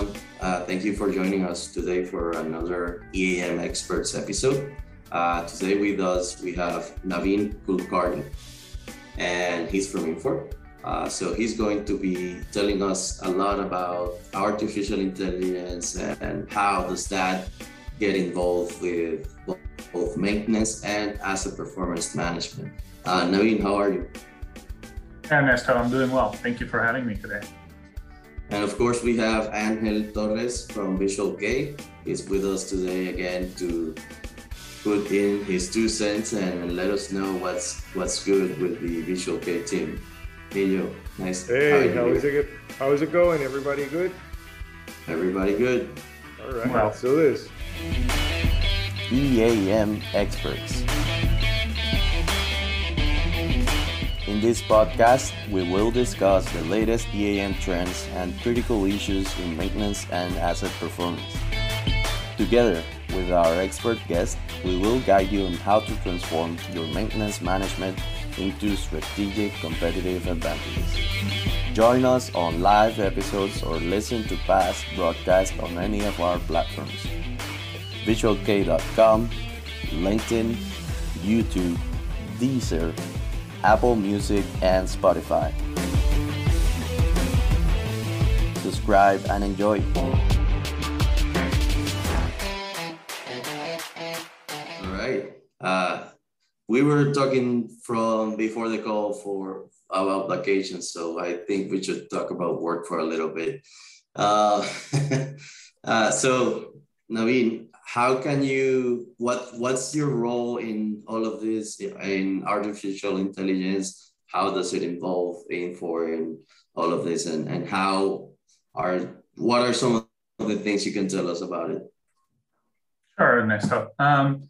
everyone. Uh, thank you for joining us today for another EAM Experts episode. Uh, today with us, we have Navin Kulkarni, and he's from Infor. Uh, so he's going to be telling us a lot about artificial intelligence and how does that get involved with both maintenance and asset performance management. Uh, Navin, how are you? Ernesto, I'm doing well. Thank you for having me today. And of course, we have Angel Torres from Visual K. He's with us today again to put in his two cents and let us know what's what's good with the Visual K team. Hey, yo, nice. Hey, how, how is it? How is it going? Everybody good? Everybody good. All right, well, let's this. EAM experts. In this podcast, we will discuss the latest EAM trends and critical issues in maintenance and asset performance. Together with our expert guest, we will guide you on how to transform your maintenance management into strategic competitive advantages. Join us on live episodes or listen to past broadcasts on any of our platforms. visualk.com, LinkedIn, YouTube, Deezer, Apple Music, and Spotify. Subscribe and enjoy. All right. Uh, we were talking from before the call for about vacations, so I think we should talk about work for a little bit. Uh, uh, so, Navin, how can you what what's your role in all of this in artificial intelligence? How does it involve Infor in all of this? And and how are what are some of the things you can tell us about it? Sure ernesto. Um,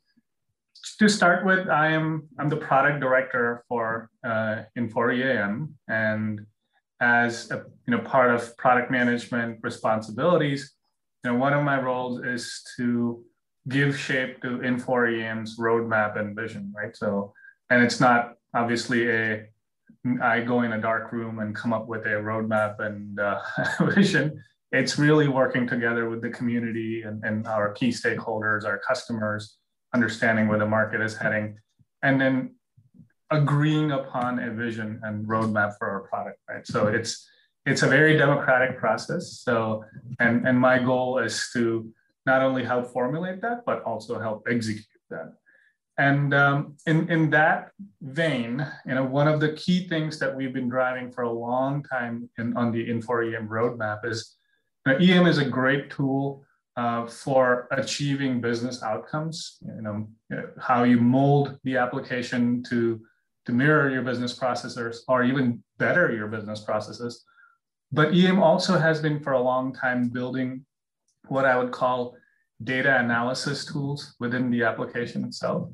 to start with i am i'm the product director for uh, and as a you know part of product management responsibilities you know one of my roles is to give shape to Infor roadmap and vision, right? So, and it's not obviously a I go in a dark room and come up with a roadmap and uh, vision. It's really working together with the community and, and our key stakeholders, our customers, understanding where the market is heading, and then agreeing upon a vision and roadmap for our product, right? So it's it's a very democratic process. So, and and my goal is to not only help formulate that, but also help execute that. And um, in, in that vein, you know, one of the key things that we've been driving for a long time in, on the Infor-EM roadmap is you know, EAM is a great tool uh, for achieving business outcomes. You know, how you mold the application to to mirror your business processes or even better your business processes. But EM also has been for a long time building what I would call data analysis tools within the application itself.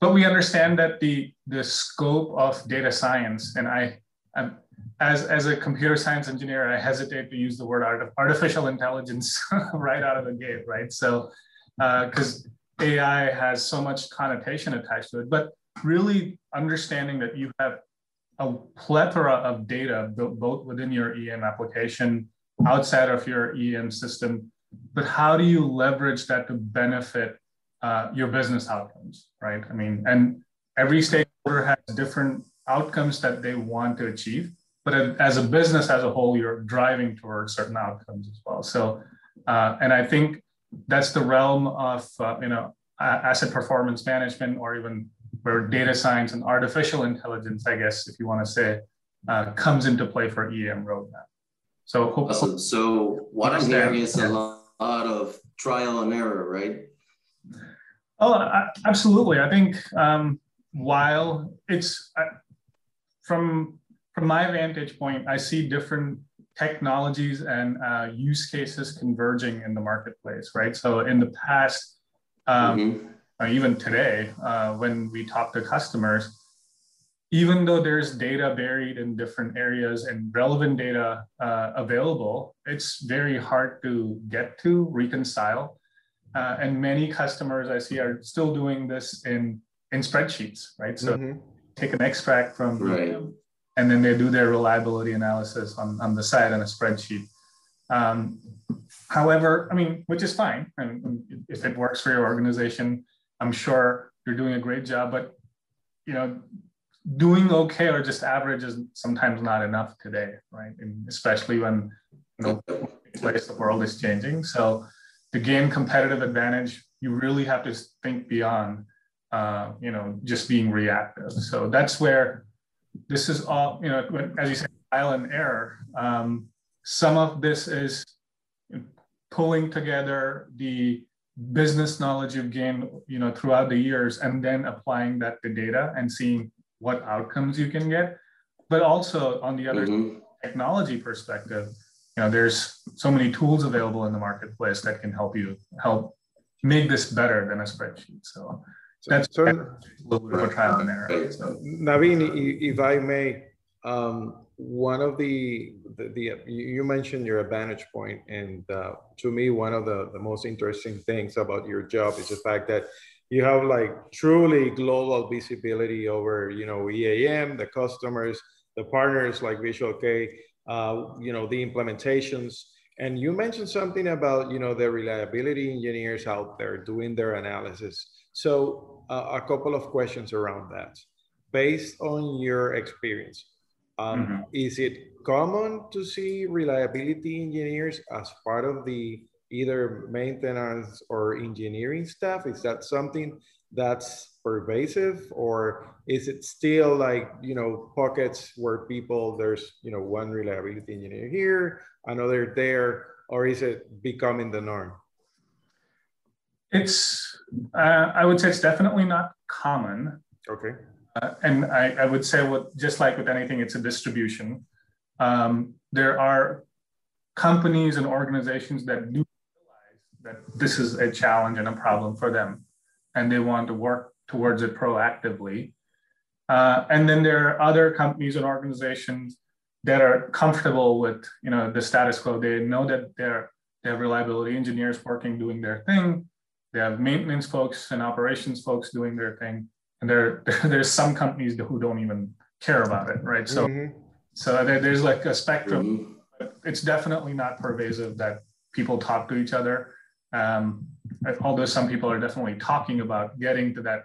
But we understand that the, the scope of data science, and I, I'm, as, as a computer science engineer, I hesitate to use the word art, artificial intelligence right out of the gate, right? So, because uh, AI has so much connotation attached to it, but really understanding that you have a plethora of data both within your EM application, outside of your EM system, but how do you leverage that to benefit uh, your business outcomes, right? I mean, and every stakeholder has different outcomes that they want to achieve, but as a business as a whole, you're driving towards certain outcomes as well. So, uh, and I think that's the realm of uh, you know asset performance management, or even where data science and artificial intelligence, I guess, if you want to say, uh, comes into play for EM roadmap. So, awesome. so what I'm hearing is a lot of trial and error, right? Oh, absolutely. I think um, while it's uh, from from my vantage point, I see different technologies and uh, use cases converging in the marketplace, right? So in the past, um, mm-hmm. uh, even today, uh, when we talk to customers, even though there's data buried in different areas and relevant data uh, available, it's very hard to get to reconcile. Uh, and many customers I see are still doing this in, in spreadsheets, right? So mm-hmm. take an extract from right. and then they do their reliability analysis on, on the side in a spreadsheet. Um, however, I mean, which is fine. And if it works for your organization, I'm sure you're doing a great job. But you know, doing okay or just average is sometimes not enough today, right? And especially when you know place the world is changing. So to gain competitive advantage, you really have to think beyond uh, you know just being reactive. So that's where this is all you know. As you said, trial and error. Um, some of this is pulling together the business knowledge you've gained you know throughout the years and then applying that to data and seeing what outcomes you can get but also on the other mm-hmm. technology perspective you know there's so many tools available in the marketplace that can help you help make this better than a spreadsheet so that's so, a little bit of a trial and error so. navin if i may um, one of the, the, the, you mentioned your advantage point and uh, to me one of the, the most interesting things about your job is the fact that you have like truly global visibility over you know eam the customers the partners like visual k uh, you know the implementations. And you mentioned something about you know the reliability engineers out there doing their analysis. So uh, a couple of questions around that. Based on your experience um, mm-hmm. Is it common to see reliability engineers as part of the either maintenance or engineering staff? Is that something that's pervasive or is it still like, you know, pockets where people, there's, you know, one reliability engineer here, another there, or is it becoming the norm? It's, uh, I would say it's definitely not common. Okay. Uh, and I, I, would say, what just like with anything, it's a distribution. Um, there are companies and organizations that do that this is a challenge and a problem for them, and they want to work towards it proactively. Uh, and then there are other companies and organizations that are comfortable with, you know, the status quo. They know that they're they have reliability engineers working doing their thing. They have maintenance folks and operations folks doing their thing and there there's some companies who don't even care about it right so mm-hmm. so there, there's like a spectrum mm-hmm. it's definitely not pervasive that people talk to each other um, although some people are definitely talking about getting to that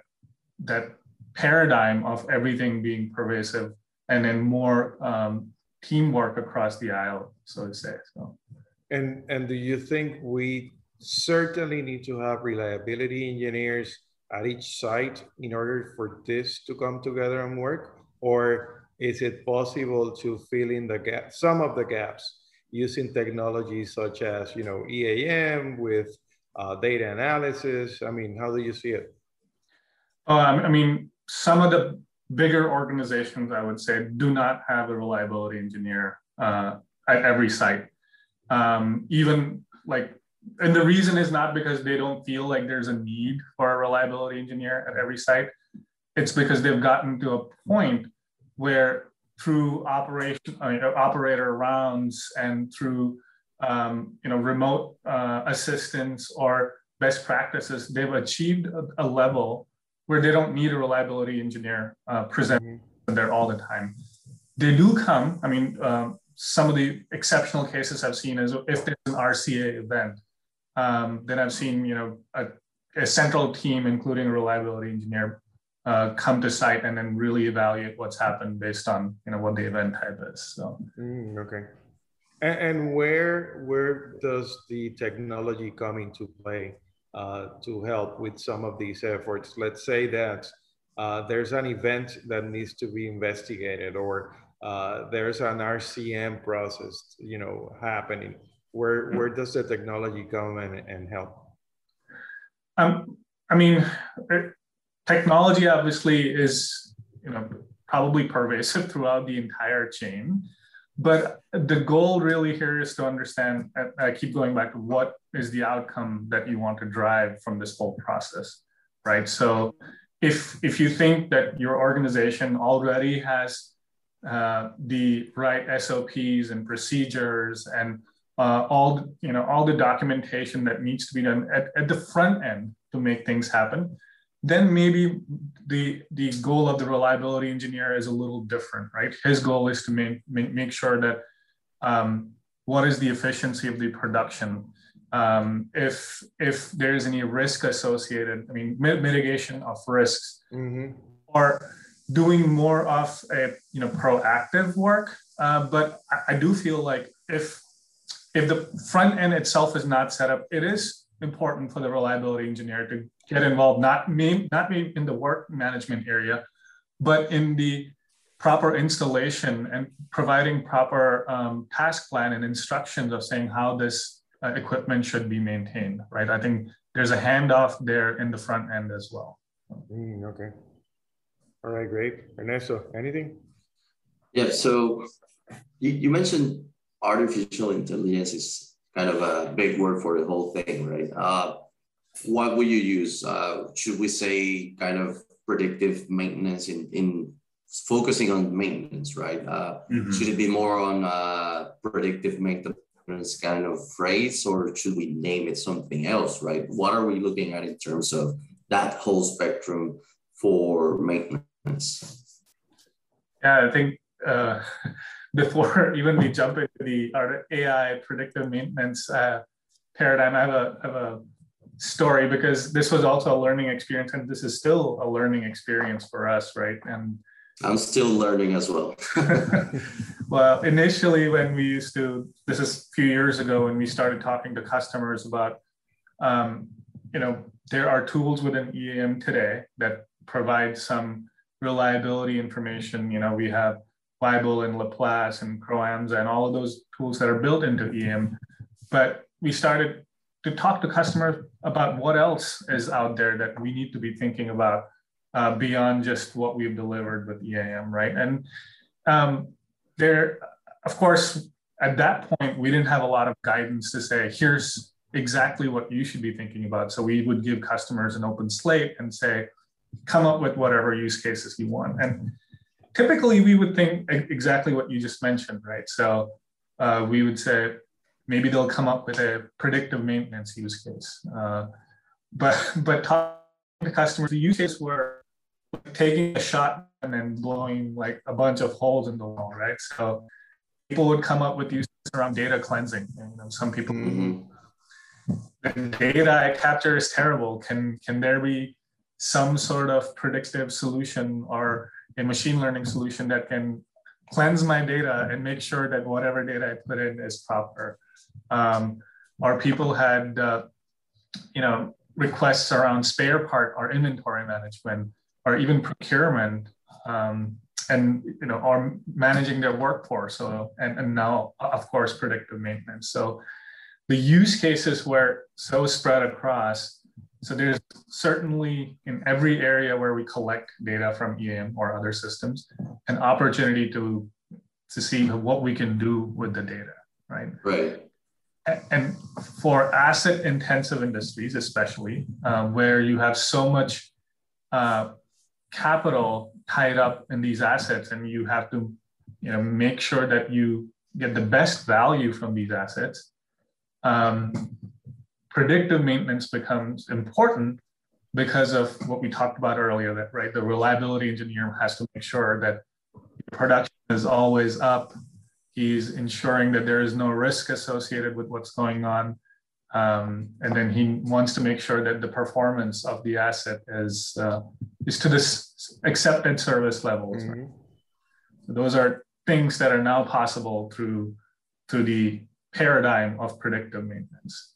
that paradigm of everything being pervasive and then more um, teamwork across the aisle so to say so and and do you think we certainly need to have reliability engineers at each site in order for this to come together and work? Or is it possible to fill in the gap, some of the gaps using technologies such as, you know, EAM with uh, data analysis? I mean, how do you see it? Um, I mean, some of the bigger organizations, I would say, do not have a reliability engineer uh, at every site. Um, even like and the reason is not because they don't feel like there's a need for a reliability engineer at every site. It's because they've gotten to a point where through operation, I mean, operator rounds and through um, you know remote uh, assistance or best practices, they've achieved a, a, level where they don't need a reliability engineer uh, present mm-hmm. there all the time. They do come. I mean, um, some of the exceptional cases I've seen is if there's an RCA event um, then I've seen, you know, a, a, central team, including a reliability engineer, uh, come to site and then really evaluate what's happened based on, you know, what the event type is. So. Mm, okay. And, and, where where does the technology come into play uh, to help with some of these efforts? Let's say that uh, there's an event that needs to be investigated, or uh, there's an RCM process, you know, happening where where does the technology come and, and help um, i mean technology obviously is you know probably pervasive throughout the entire chain but the goal really here is to understand i keep going back to what is the outcome that you want to drive from this whole process right? So if if you think that your organization already has uh, the right sops and procedures and uh, all you know all the documentation that needs to be done at, at the front end to make things happen then maybe the the goal of the reliability engineer is a little different right his goal is to make make, make sure that um, what is the efficiency of the production? Um, if if there's any risk associated, I mean mitigation of risks, mm-hmm. or doing more of a you know proactive work. Uh, but I, I do feel like if if the front end itself is not set up, it is important for the reliability engineer to get involved, not me, not me in the work management area, but in the proper installation and providing proper um, task plan and instructions of saying how this uh, equipment should be maintained, right? I think there's a handoff there in the front end as well. Mm, okay. All right, great. Ernesto, anything? Yeah, so you, you mentioned artificial intelligence is kind of a big word for the whole thing, right? Uh, what would you use? Uh, should we say kind of predictive maintenance in, in focusing on maintenance, right? Uh, mm-hmm. Should it be more on uh, predictive maintenance kind of phrase, or should we name it something else, right? What are we looking at in terms of that whole spectrum for maintenance? Yeah, I think uh, before even we jump into the AI predictive maintenance uh, paradigm, I have a, have a story because this was also a learning experience, and this is still a learning experience for us, right? And I'm still learning as well. well, initially, when we used to, this is a few years ago, when we started talking to customers about, um, you know, there are tools within EAM today that provide some reliability information. You know, we have Weibull and Laplace and Crow-AMSAA and all of those tools that are built into EAM. But we started to talk to customers about what else is out there that we need to be thinking about uh, beyond just what we've delivered with EAM, right? And um, there, of course, at that point, we didn't have a lot of guidance to say, here's exactly what you should be thinking about. So we would give customers an open slate and say, come up with whatever use cases you want. And typically we would think exactly what you just mentioned, right? So uh, we would say, maybe they'll come up with a predictive maintenance use case. Uh, but but talking to customers, the use case were taking a shot and then blowing like a bunch of holes in the wall, right? So people would come up with uses around data cleansing. You know, some people mm-hmm. the data I capture is terrible. Can can there be some sort of predictive solution or a machine learning solution that can cleanse my data and make sure that whatever data I put in is proper? Um, people had uh, you know requests around spare part or inventory management or even procurement um, and you know are managing their workforce so and, and now of course predictive maintenance. So the use cases were so spread across so there's certainly in every area where we collect data from EAM or other systems an opportunity to to see what we can do with the data right? Right and for asset intensive industries especially uh, where you have so much uh, capital tied up in these assets and you have to you know make sure that you get the best value from these assets um, predictive maintenance becomes important because of what we talked about earlier that right the reliability engineer has to make sure that production is always up he's ensuring that there is no risk associated with what's going on um, and then he wants to make sure that the performance of the asset is uh, is to this accepted service levels. Mm-hmm. Right? So those are things that are now possible through through the paradigm of predictive maintenance.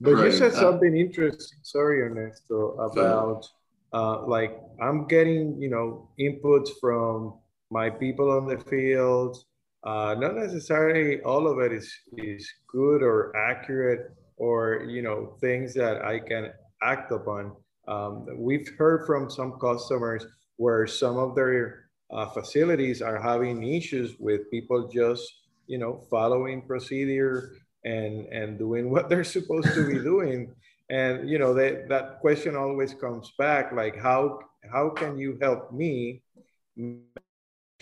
But right. you said uh, something interesting. Sorry, Ernesto, about uh, like I'm getting you know inputs from my people on the field. Uh, not necessarily all of it is is good or accurate or you know things that I can act upon. Um, we've heard from some customers where some of their uh, facilities are having issues with people just you know following procedure and and doing what they're supposed to be doing and you know they, that question always comes back like how how can you help me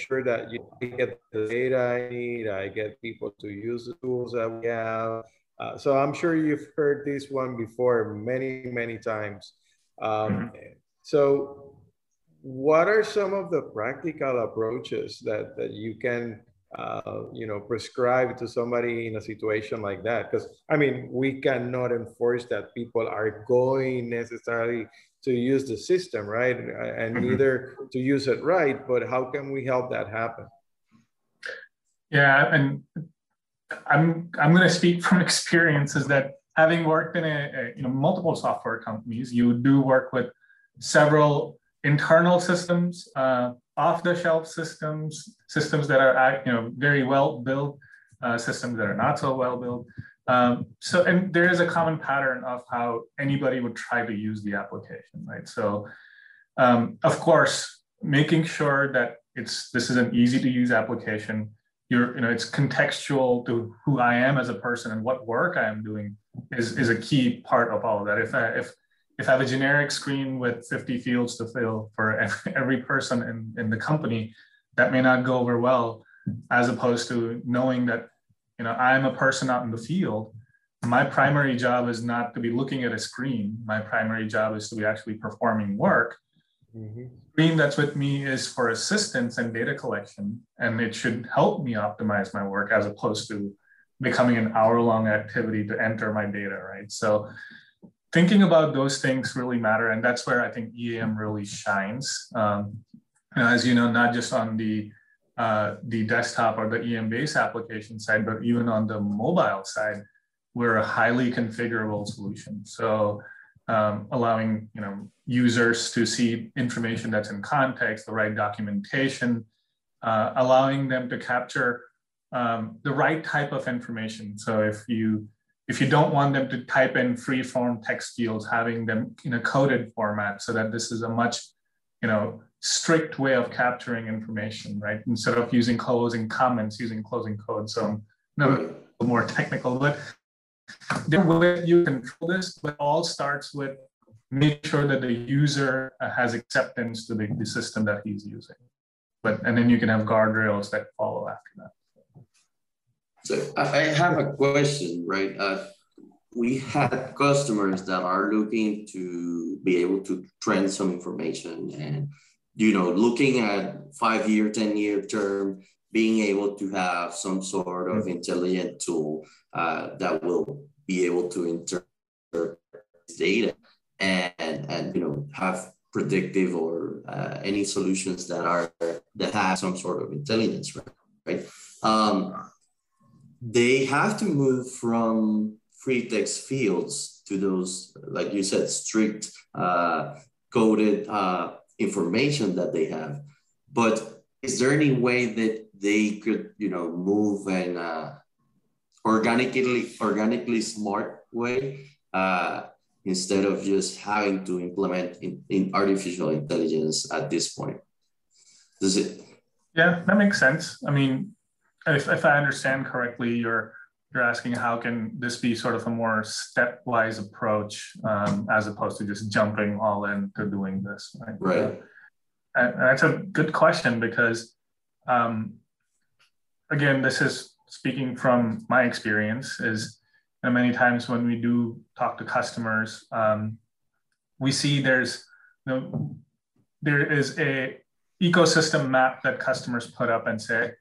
sure that you get the data i need i get people to use the tools that we have uh, so I'm sure you've heard this one before many, many times. Um, mm-hmm. So, what are some of the practical approaches that, that you can uh, you know, prescribe to somebody in a situation like that? Because I mean, we cannot enforce that people are going necessarily to use the system, right? And mm-hmm. either to use it right, but how can we help that happen? Yeah, and I'm I'm going to speak from experience is that having worked in a, a, you know multiple software companies, you do work with several internal systems, uh, off-the-shelf systems, systems that are you know very well built, uh, systems that are not so well built. Um, so, and there is a common pattern of how anybody would try to use the application, right? So, um, of course, making sure that it's this is an easy to use application. You're, you know, it's contextual to who I am as a person and what work I am doing is, is a key part of all of that. If I, if if I have a generic screen with 50 fields to fill for every person in, in the company, that may not go over well, as opposed to knowing that you know, I'm a person out in the field. My primary job is not to be looking at a screen. My primary job is to be actually performing work. Mm-hmm. Screen that's with me is for assistance and data collection, and it should help me optimize my work as opposed to becoming an hour-long activity to enter my data, right? So thinking about those things really matter, and that's where I think EAM really shines. Um, you know, as you know, not just on the uh, the desktop or the EM-based application side, but even on the mobile side, we're a highly configurable solution. So um, allowing you know users to see information that's in context, the right documentation, uh, allowing them to capture um, the right type of information. So if you if you don't want them to type in free form text fields, having them in a coded format so that this is a much you know strict way of capturing information, right? Instead of using closing comments, using closing code. So no more technical, but the way you control this, but all starts with make sure that the user has acceptance to the, the system that he's using. But and then you can have guardrails that follow after that. So I have a question, right? Uh, we have customers that are looking to be able to trend some information and you know, looking at five year, 10 year term, being able to have some sort of intelligent tool uh, that will be able to interpret data and, and, you know, have predictive or uh, any solutions that are, that have some sort of intelligence, right? Um, they have to move from free text fields to those, like you said, strict uh, coded uh, information that they have. But is there any way that they could, you know, move in a organically organically smart way uh, instead of just having to implement in, in artificial intelligence at this point? Does it? Yeah, that makes sense. I mean, if, if I understand correctly, you're you're asking how can this be sort of a more stepwise approach um, as opposed to just jumping all into doing this right, right. Uh, that's a good question because um, again this is speaking from my experience is you know, many times when we do talk to customers um, we see there's you know, there is a ecosystem map that customers put up and say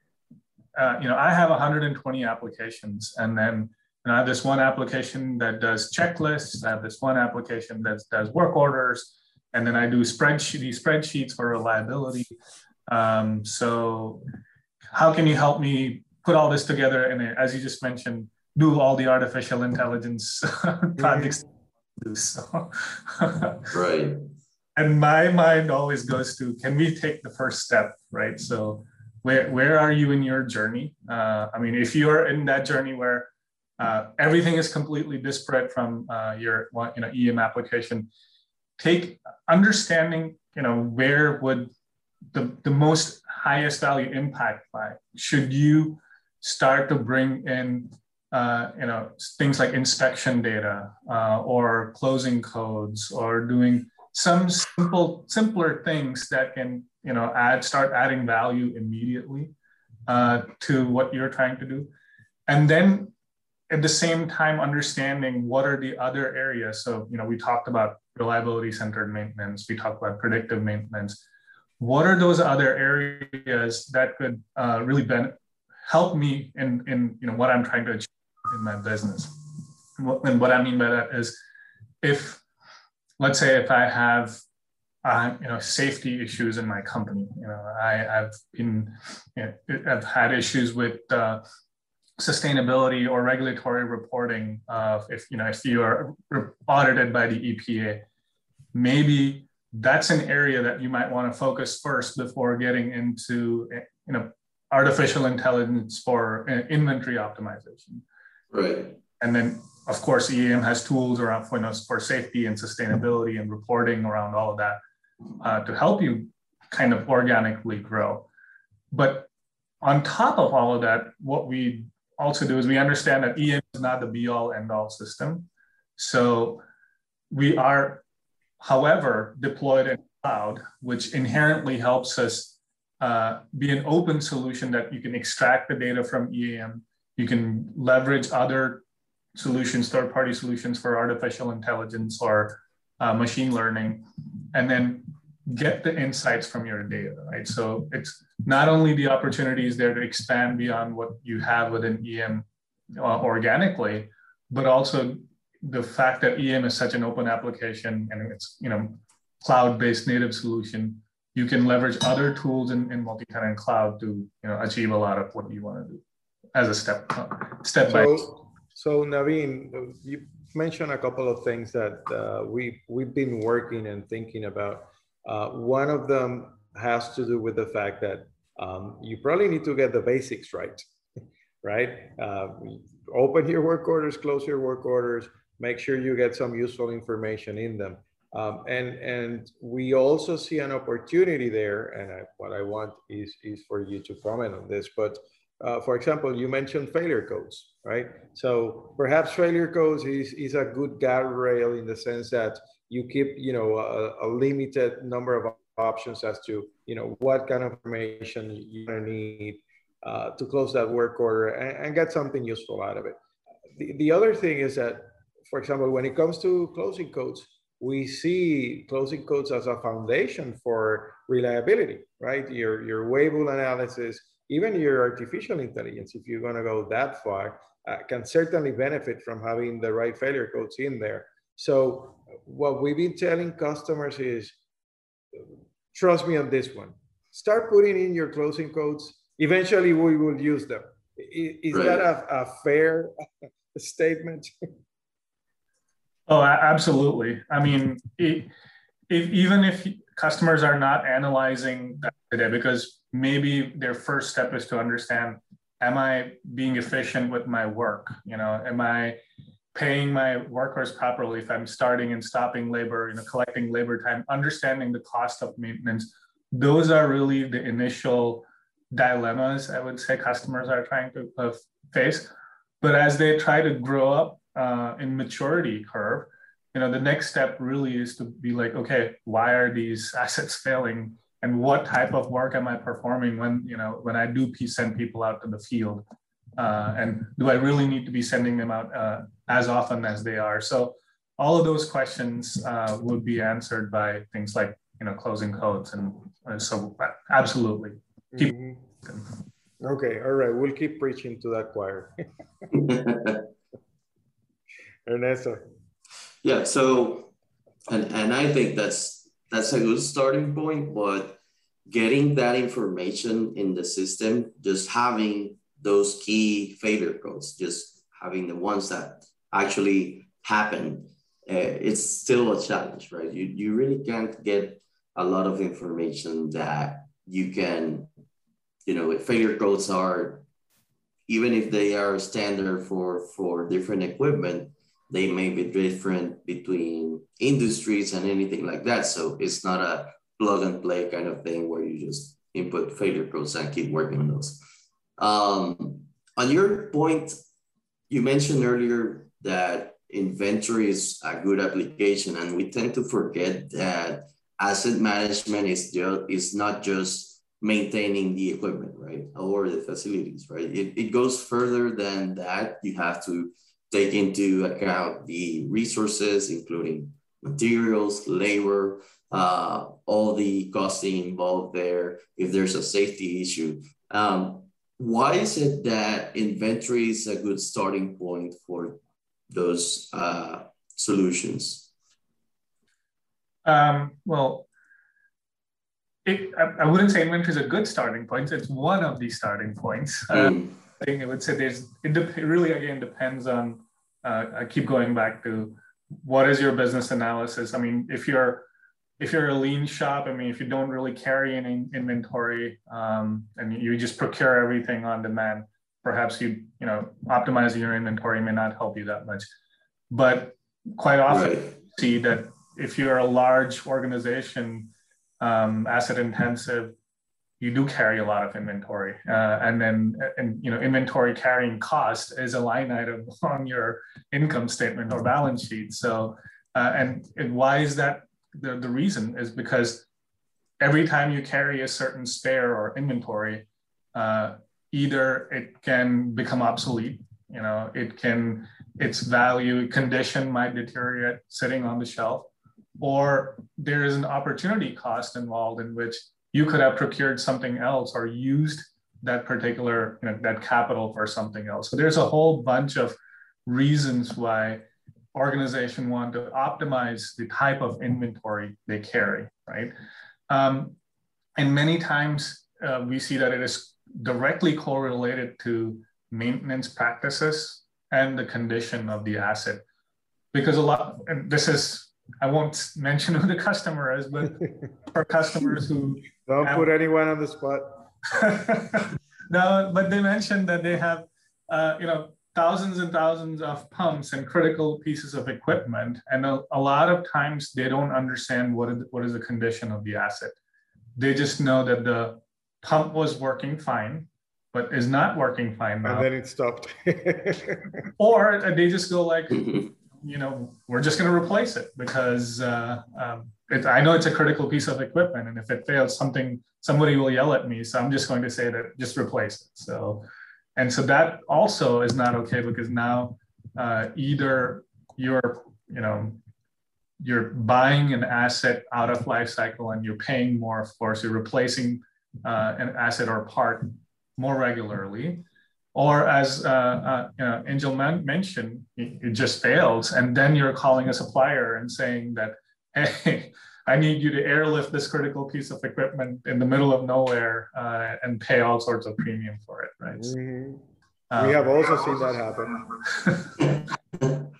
uh, you know, I have 120 applications, and then you know, I have this one application that does checklists. I have this one application that does work orders, and then I do spreadsheet these spreadsheets for reliability. Um, so, how can you help me put all this together and, as you just mentioned, do all the artificial intelligence projects? So, right. And my mind always goes to, can we take the first step, right? So where where are you in your journey? Uh, I mean, if you're in that journey where uh, everything is completely disparate from uh, your you know EM application, take understanding you know where would the, the most highest value impact lie. Should you start to bring in uh, you know things like inspection data uh, or closing codes or doing some simple simpler things that can you know add start adding value immediately uh, to what you're trying to do. And then at the same time understanding what are the other areas. So you know we talked about reliability centered maintenance. We talked about predictive maintenance. What are those other areas that could uh, really ben- help me in in you know what I'm trying to achieve in my business. And what I mean by that is, if let's say if I have uh, you know safety issues in my company, you know I, I've been you know, I've had issues with uh, sustainability or regulatory reporting. of if you know if you are audited by the EPA, maybe that's an area that you might want to focus first before getting into you know artificial intelligence for uh, inventory optimization. Right. And then, of course, EAM has tools around you know, for safety and sustainability and reporting around all of that uh, to help you kind of organically grow. But on top of all of that, what we also do is we understand that EAM is not the be all end all system. So we are, however, deployed in cloud, which inherently helps us uh, be an open solution that you can extract the data from EAM. You can leverage other solutions, third party solutions for artificial intelligence or uh, machine learning, and then get the insights from your data, right? So it's not only the opportunities there to expand beyond what you have within EM uh, organically, but also the fact that EM is such an open application and it's you know cloud-based native solution you can leverage other tools in, in multi-tenant cloud to you know achieve a lot of what you want to do as a step step so, by so Navin, you mentioned a couple of things that uh, we we've been working and thinking about. Uh, one of them has to do with the fact that um, you probably need to get the basics right, right? Uh, open your work orders, close your work orders, make sure you get some useful information in them. Um, and and we also see an opportunity there. And I, what I want is is for you to comment on this. But uh, for example, you mentioned failure codes, right? So perhaps failure codes is is a good guardrail in the sense that you keep you know a, a limited number of options as to you know what kind of information you're gonna need uh, to close that work order and, and get something useful out of it. The, the other thing is that, for example, when it comes to closing codes, we see closing codes as a foundation for reliability, right? Your, your Weibull analysis, even your artificial intelligence, if you're gonna go that far, uh, can certainly benefit from having the right failure codes in there. So what we've been telling customers is, trust me on this one. Start putting in your closing codes. Eventually we will use them. Is, right. that a, a fair statement? Oh, absolutely. I mean, it, if, even if customers are not analyzing that today, because maybe their first step is to understand, am I being efficient with my work? You know, am I paying my workers properly if I'm starting and stopping labor, you know, collecting labor time, understanding the cost of maintenance. Those are really the initial dilemmas I would say customers are trying to uh, face. But as they try to grow up uh, in maturity curve, you know, the next step really is to be like, okay, why are these assets failing? And what type of work am I performing when, you know, when I do send people out to the field? Uh, and do I really need to be sending them out uh, as often as they are? So all of those questions uh, would be answered by things like, you know, closing codes. And uh, so absolutely. Keep mm -hmm. Okay, all right. We'll keep preaching to that choir. Ernesto. Yeah, so and and I think that's that's a good starting point, but getting that information in the system, just having those key failure codes, just having the ones that actually happen, uh, it's still a challenge, right? You you really can't get a lot of information that you can, you know, failure codes are even if they are standard for for different equipment they may be different between industries and anything like that. So it's not a plug and play kind of thing where you just input failure codes and keep working on those. Um, on your point, you mentioned earlier that inventory is a good application, and we tend to forget that asset management is just is not just maintaining the equipment, right, or the facilities, right. It, it goes further than that. You have to take into account the resources, including materials, labor, uh, all the costing involved there, if there's a safety issue. Um, why is it that inventory is a good starting point for those uh, solutions? Um, well, it, I, I, wouldn't say inventory is a good starting point. It's one of the starting points. Mm. I think I would say there's it, de- really again depends on. Uh, I keep going back to what is your business analysis. I mean, if you're if you're a lean shop, I mean, if you don't really carry any inventory um, and you just procure everything on demand, perhaps you you know optimizing your inventory may not help you that much. But quite often, right. see that if you're a large organization, um, asset intensive, you do carry a lot of inventory, uh, and then and you know inventory carrying cost is a line item on your income statement or balance sheet. So, uh, and and why is that? The the reason is because every time you carry a certain spare or inventory, uh, either it can become obsolete, you know, it can its value condition might deteriorate sitting on the shelf, or there is an opportunity cost involved in which you could have procured something else or used that particular you know, that capital for something else. So there's a whole bunch of reasons why organization want to optimize the type of inventory they carry, right? Um, and many times uh, we see that it is directly correlated to maintenance practices and the condition of the asset. Because a lot, and this is I won't mention who the customer is, but for customers who don't have, put anyone on the spot. no, but they mentioned that they have, uh, you know, thousands and thousands of pumps and critical pieces of equipment, and a, a lot of times they don't understand what is, what is the condition of the asset. They just know that the pump was working fine, but is not working fine now. And then it stopped. or they just go like, you know, we're just going to replace it because uh, um, it, I know it's a critical piece of equipment, and if it fails, something somebody will yell at me. So I'm just going to say that just replace it. So, and so that also is not okay because now uh, either you're, you know, you're buying an asset out of life cycle and you're paying more. Of course, you're replacing uh, an asset or part more regularly or as uh, uh, you know, Angel mentioned, it, just fails, and then you're calling a supplier and saying that, hey, I need you to airlift this critical piece of equipment in the middle of nowhere uh, and pay all sorts of premium for it, right? Mm-hmm. Um, we have also seen that happen.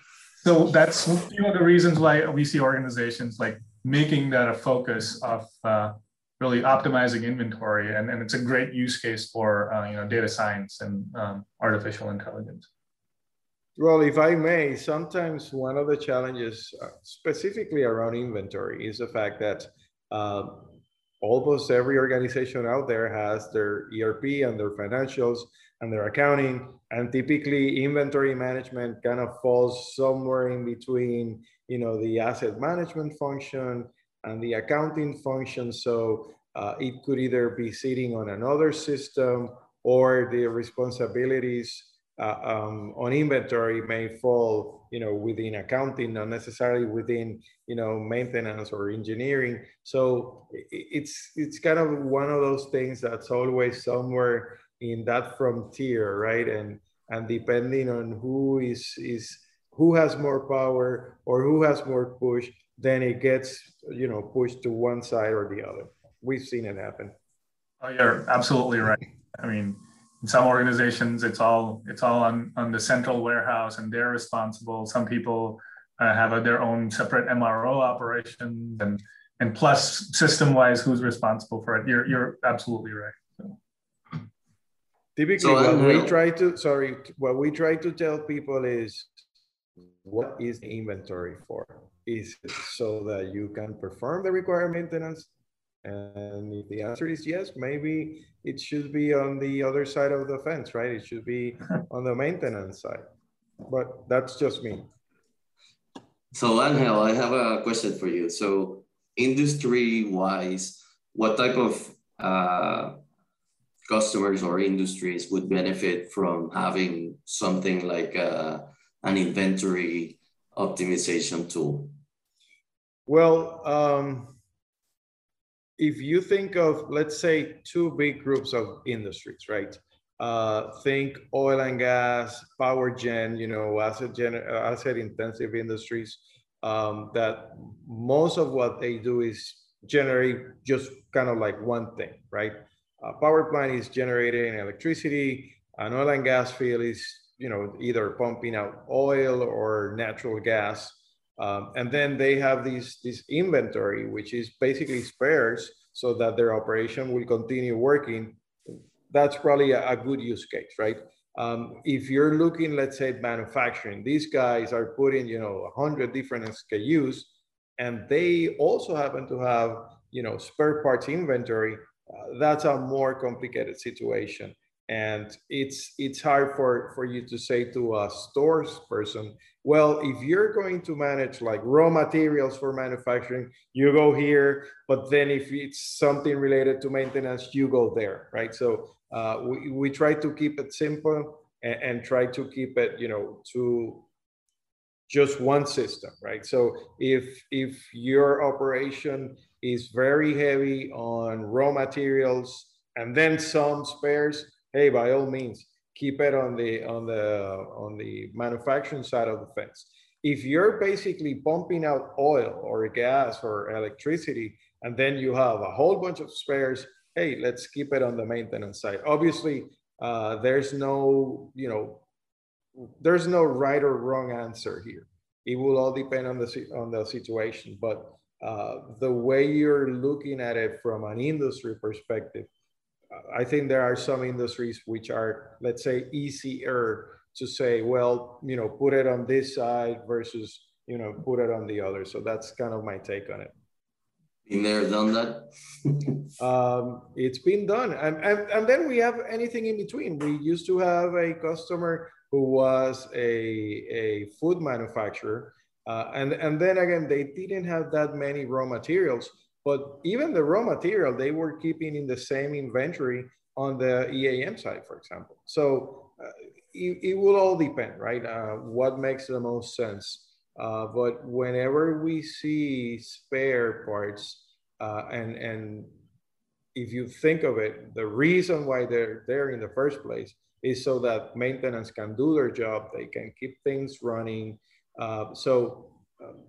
so that's one of the reasons why we see organizations like making that a focus of uh, really optimizing inventory. And, and it's a great use case for uh, you know data science and um, artificial intelligence. Well, if I may, sometimes one of the challenges uh, specifically around inventory is the fact that uh, almost every organization out there has their ERP and their financials and their accounting. And typically inventory management kind of falls somewhere in between, you know, the asset management function and the accounting function. So uh, it could either be sitting on another system or the responsibilities uh, um, on inventory may fall, you know, within accounting, not necessarily within, you know, maintenance or engineering. So it's it's kind of one of those things that's always somewhere in that frontier, right? And and depending on who is is who has more power or who has more push, then it gets you know pushed to one side or the other. We've seen it happen. Oh, you're absolutely right. I mean, in some organizations, it's all it's all on on the central warehouse, and they're responsible. Some people uh, have a, their own separate MRO operations, and and plus system wise, who's responsible for it? You're you're absolutely right. So. Typically, so, what we try to sorry, what we try to tell people is what is the inventory for? Is it so that you can perform the required maintenance? And if the answer is yes, maybe it should be on the other side of the fence, right? It should be on the maintenance side. But that's just me. So Angel, I have a question for you. So industry-wise, what type of uh, customers or industries would benefit from having something like uh, an inventory optimization tool? Well, um, if you think of, let's say, two big groups of industries, right? uh, think oil and gas, power gen, you know, asset gen, asset intensive industries. Um, that most of what they do is generate just kind of like one thing, right? A power plant is generating electricity. An oil and gas field is, you know, either pumping out oil or natural gas. Um, and then they have these this inventory, which is basically spares, so that their operation will continue working that's probably a, a good use case, right? Um, if you're looking, let's say manufacturing, these guys are putting, you know, hundred different SKUs, and they also happen to have, you know, spare parts inventory. Uh, that's a more complicated situation, and it's it's hard for for you to say to a stores person, well, if you're going to manage like raw materials for manufacturing, you go here, but then if it's something related to maintenance, you go there, right? So uh, we, we try to keep it simple and, and, try to keep it, you know, to just one system, right? So if if your operation is very heavy on raw materials and then some spares, hey, by all means, keep it on the on the on the manufacturing side of the fence. If you're basically pumping out oil or gas or electricity, and then you have a whole bunch of spares hey, let's keep it on the maintenance side. Obviously, uh, there's no, you know, there's no right or wrong answer here. It will all depend on the on the situation, but uh, the way you're looking at it from an industry perspective, I think there are some industries which are, let's say, easier to say, well, you know, put it on this side versus, you know, put it on the other. So that's kind of my take on it. Been there, done that. um, it's been done, and, and and then we have anything in between. We used to have a customer who was a a food manufacturer, uh, and and then again they didn't have that many raw materials, but even the raw material they were keeping in the same inventory on the EAM side, for example. So uh, it, it will all depend, right? Uh, what makes the most sense. Uh, but whenever we see spare parts, uh, and and if you think of it, the reason why they're there in the first place is so that maintenance can do their job, they can keep things running. Uh, so,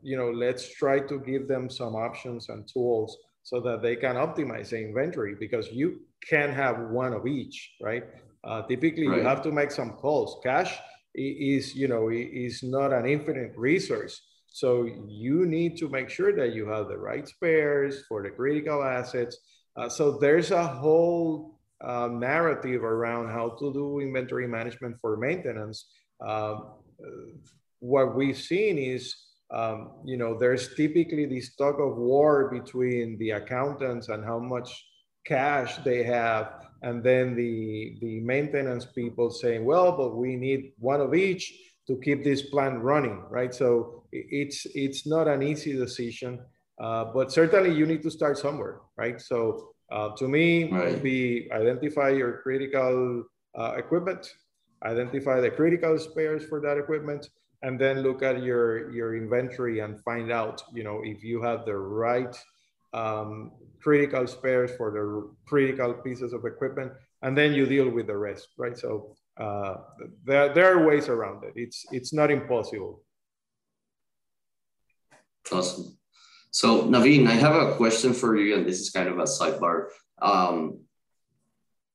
you know, let's try to give them some options and tools so that they can optimize the inventory because you can have one of each, right? Uh, typically, right. you have to make some calls. Cash is you know is not an infinite resource so you need to make sure that you have the right spares for the critical assets uh, so there's a whole uh, narrative around how to do inventory management for maintenance um, what we've seen is um, you know there's typically this tug of war between the accountants and how much cash they have and then the the maintenance people saying well but we need one of each to keep this plant running right so it's it's not an easy decision uh, but certainly you need to start somewhere right so uh, to me right. be identify your critical uh, equipment identify the critical spares for that equipment and then look at your your inventory and find out you know if you have the right um, critical spares for the critical pieces of equipment, and then you deal with the rest, right? So uh, there, there are ways around it. It's, it's not impossible. Awesome. So Navin, I have a question for you, and this is kind of a sidebar. Um,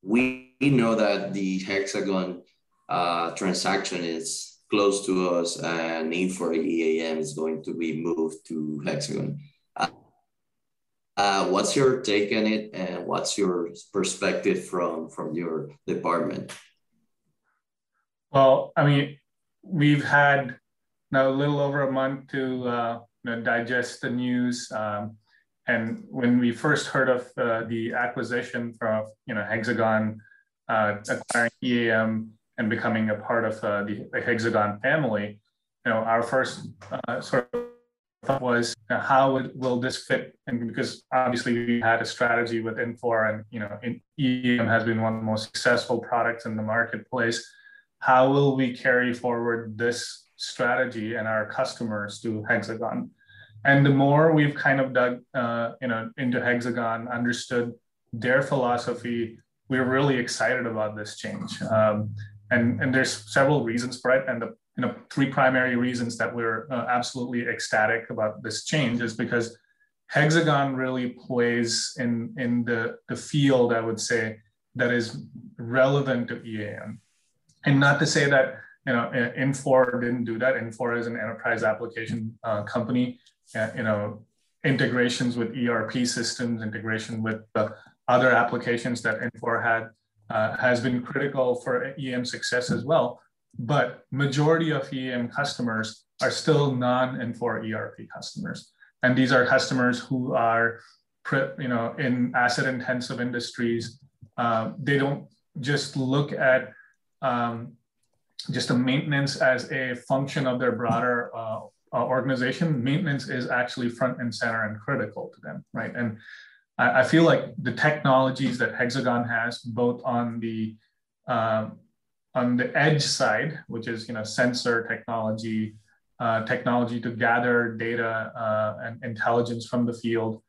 we know that the Hexagon uh, transaction is close to us and Infor EAM is going to be moved to Hexagon. Uh, what's your take on it, and what's your perspective from from your department? Well, I mean, we've had now a little over a month to uh, you know, digest the news. Um, and when we first heard of uh, the acquisition from you know Hexagon uh, acquiring EAM and becoming a part of uh, the, the, Hexagon family, you know, our first uh, sort of thought was uh, how it, will this fit? And because obviously we had a strategy with infor and you know EAM has been one of the most successful products in the marketplace. How will we carry forward this strategy and our customers to hexagon? And the more we've kind of dug uh, you know into hexagon understood their philosophy we're really excited about this change. Um, and, and there's several reasons for it. And the you know, three primary reasons that we're uh, absolutely ecstatic about this change is because Hexagon really plays in, in the, the field, I would say, that is relevant to EAM. And not to say that you know Infor didn't do that. Infor is an enterprise application uh, company. Uh, you know integrations with ERP systems, integration with the other applications that Infor had uh, has been critical for EAM success as well. But majority of EAM customers are still non Infor ERP customers. And these are customers who are you know, in asset intensive industries. Uh, they don't just look at um, just a maintenance as a function of their broader uh, uh, organization. Maintenance is actually front and center and critical to them, right? And I, I feel like the technologies that Hexagon has, both on the uh, on the edge side, which is you know sensor technology, uh, technology to gather data uh, and intelligence from the field,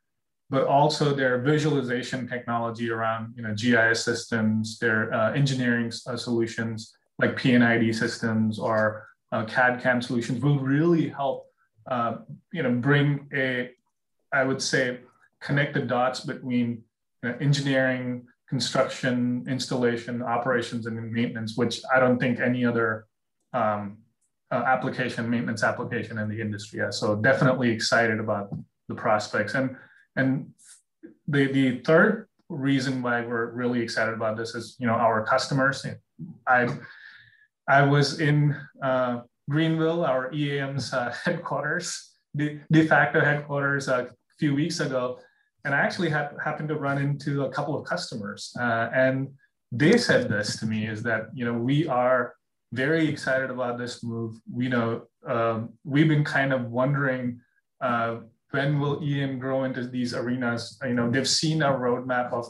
but also their visualization technology around you know GIS systems, their uh, engineering uh, solutions like P&ID systems or uh, CAD CAM solutions will really help uh, you know bring a I would say connect the dots between you know, engineering, construction, installation, operations, and maintenance, which I don't think any other um, uh, application, maintenance application in the industry has. So definitely excited about the prospects. And, and the, the third reason why we're really excited about this is, you know, our customers. I, I was in uh, Greenville, our EAM's uh, headquarters, de, de facto headquarters uh, a few weeks ago and I actually had, happened to run into a couple of customers, uh, and they said this to me: is that you know we are very excited about this move. We know um, we've been kind of wondering uh, when will EAM grow into these arenas. You know, they've seen our roadmap of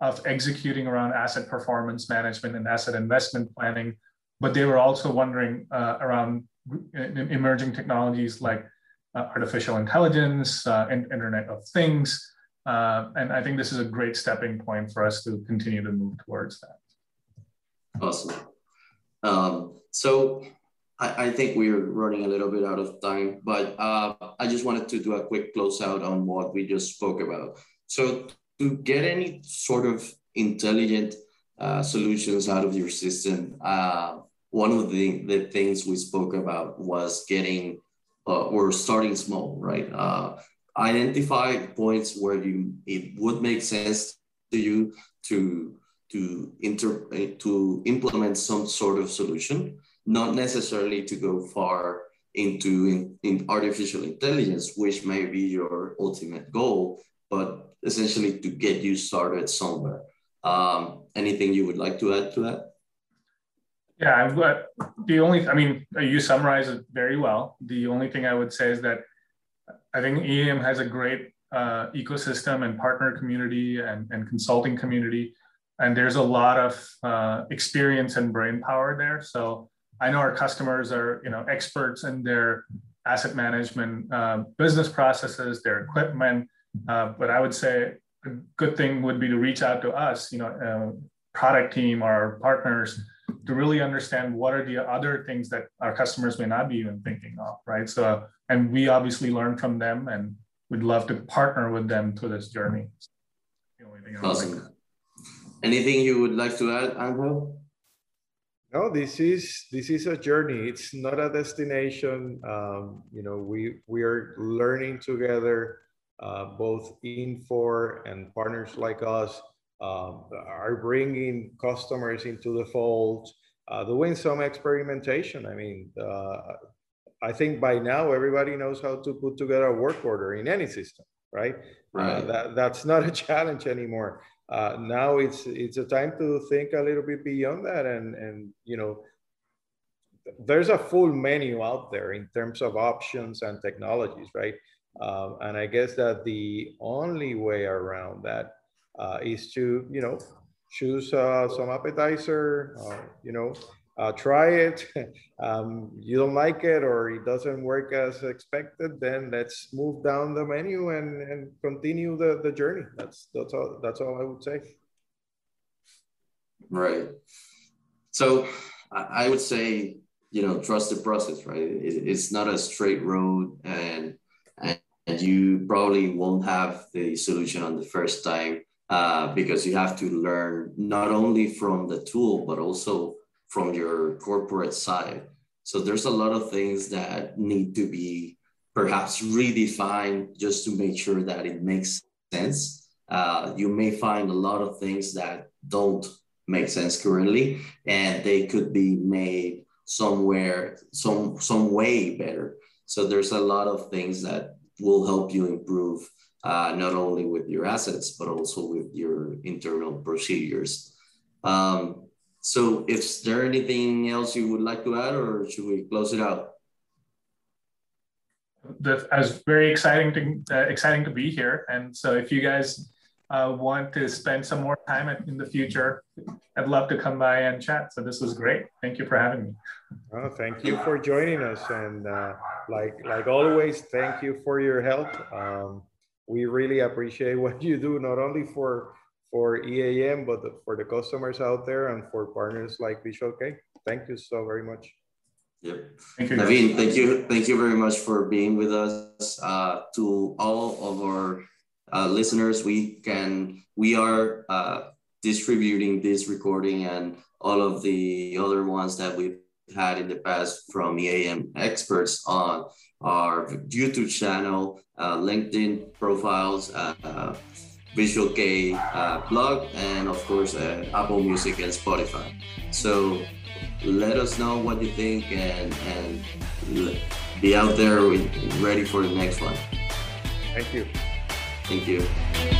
of executing around asset performance management and asset investment planning, but they were also wondering uh, around emerging technologies like uh, artificial intelligence, uh, and Internet of Things. Uh, and I think this is a great stepping point for us to continue to move towards that. Awesome. Um, so I, I, think we're running a little bit out of time, but uh, I just wanted to do a quick closeout on what we just spoke about. So to get any sort of intelligent uh, solutions out of your system, uh, one of the, the things we spoke about was getting uh, or starting small, right? Uh, identify points where you it would make sense to you to to inter to implement some sort of solution, not necessarily to go far into in, in artificial intelligence, which may be your ultimate goal, but essentially to get you started somewhere. Um, anything you would like to add to that? Yeah, but the only, I mean, you summarize it very well. The only thing I would say is that I think EAM has a great uh, ecosystem and partner community and, and consulting community. And there's a lot of uh, experience and brain power there. So I know our customers are, you know, experts in their asset management uh, business processes, their equipment. Uh, but I would say a good thing would be to reach out to us, you know, uh, product team or our partners to really understand what are the other things that our customers may not be even thinking of, right? So, and we obviously learn from them and we'd love to partner with them through this journey. awesome. Like Anything you would like to add, Angel? No, this is this is a journey. It's not a destination. Um, you know, we we are learning together. Uh, both Infor and partners like us um, are bringing customers into the fold, uh, doing some experimentation. I mean, uh, I think by now everybody knows how to put together a work order in any system, right? Uh, right. Uh, that, that's not a challenge anymore. Uh, now it's it's a time to think a little bit beyond that, and and you know, there's a full menu out there in terms of options and technologies, right? Um, and I guess that the only way around that uh, is to, you know, choose uh, some appetizer, uh, you know, uh, try it. um, you don't like it or it doesn't work as expected, then let's move down the menu and, and continue the, the journey. That's, that's, all, that's all I would say. Right. So I would say, you know, trust the process, right? It's not a straight road and, and you probably won't have the solution on the first time uh, because you have to learn not only from the tool, but also from your corporate side. So there's a lot of things that need to be perhaps redefined just to make sure that it makes sense. Uh, you may find a lot of things that don't make sense currently, and they could be made somewhere, some some way better. So there's a lot of things that will help you improve uh, not only with your assets but also with your internal procedures. Um, so, is there anything else you would like to add, or should we close it out? The, I was very exciting to uh, exciting to be here, and so if you guys uh, want to spend some more time in the future, I'd love to come by and chat. So this was great. Thank you for having me. Oh, thank you for joining us, and uh, like like always, thank you for your help. Um, we really appreciate what you do, not only for for EAM, but for the customers out there and for partners like Visual K. Thank you so very much. Yep. Thank you. Navin, thank you. Thank you very much for being with us. Uh, to all of our uh, listeners, we can, we are uh, distributing this recording and all of the other ones that we've had in the past from EAM experts on our YouTube channel, uh, LinkedIn profiles, uh, uh, Visual K uh, blog, and of course uh, Apple Music and Spotify. So let us know what you think and, and be out there ready for the next one. Thank you. Thank you.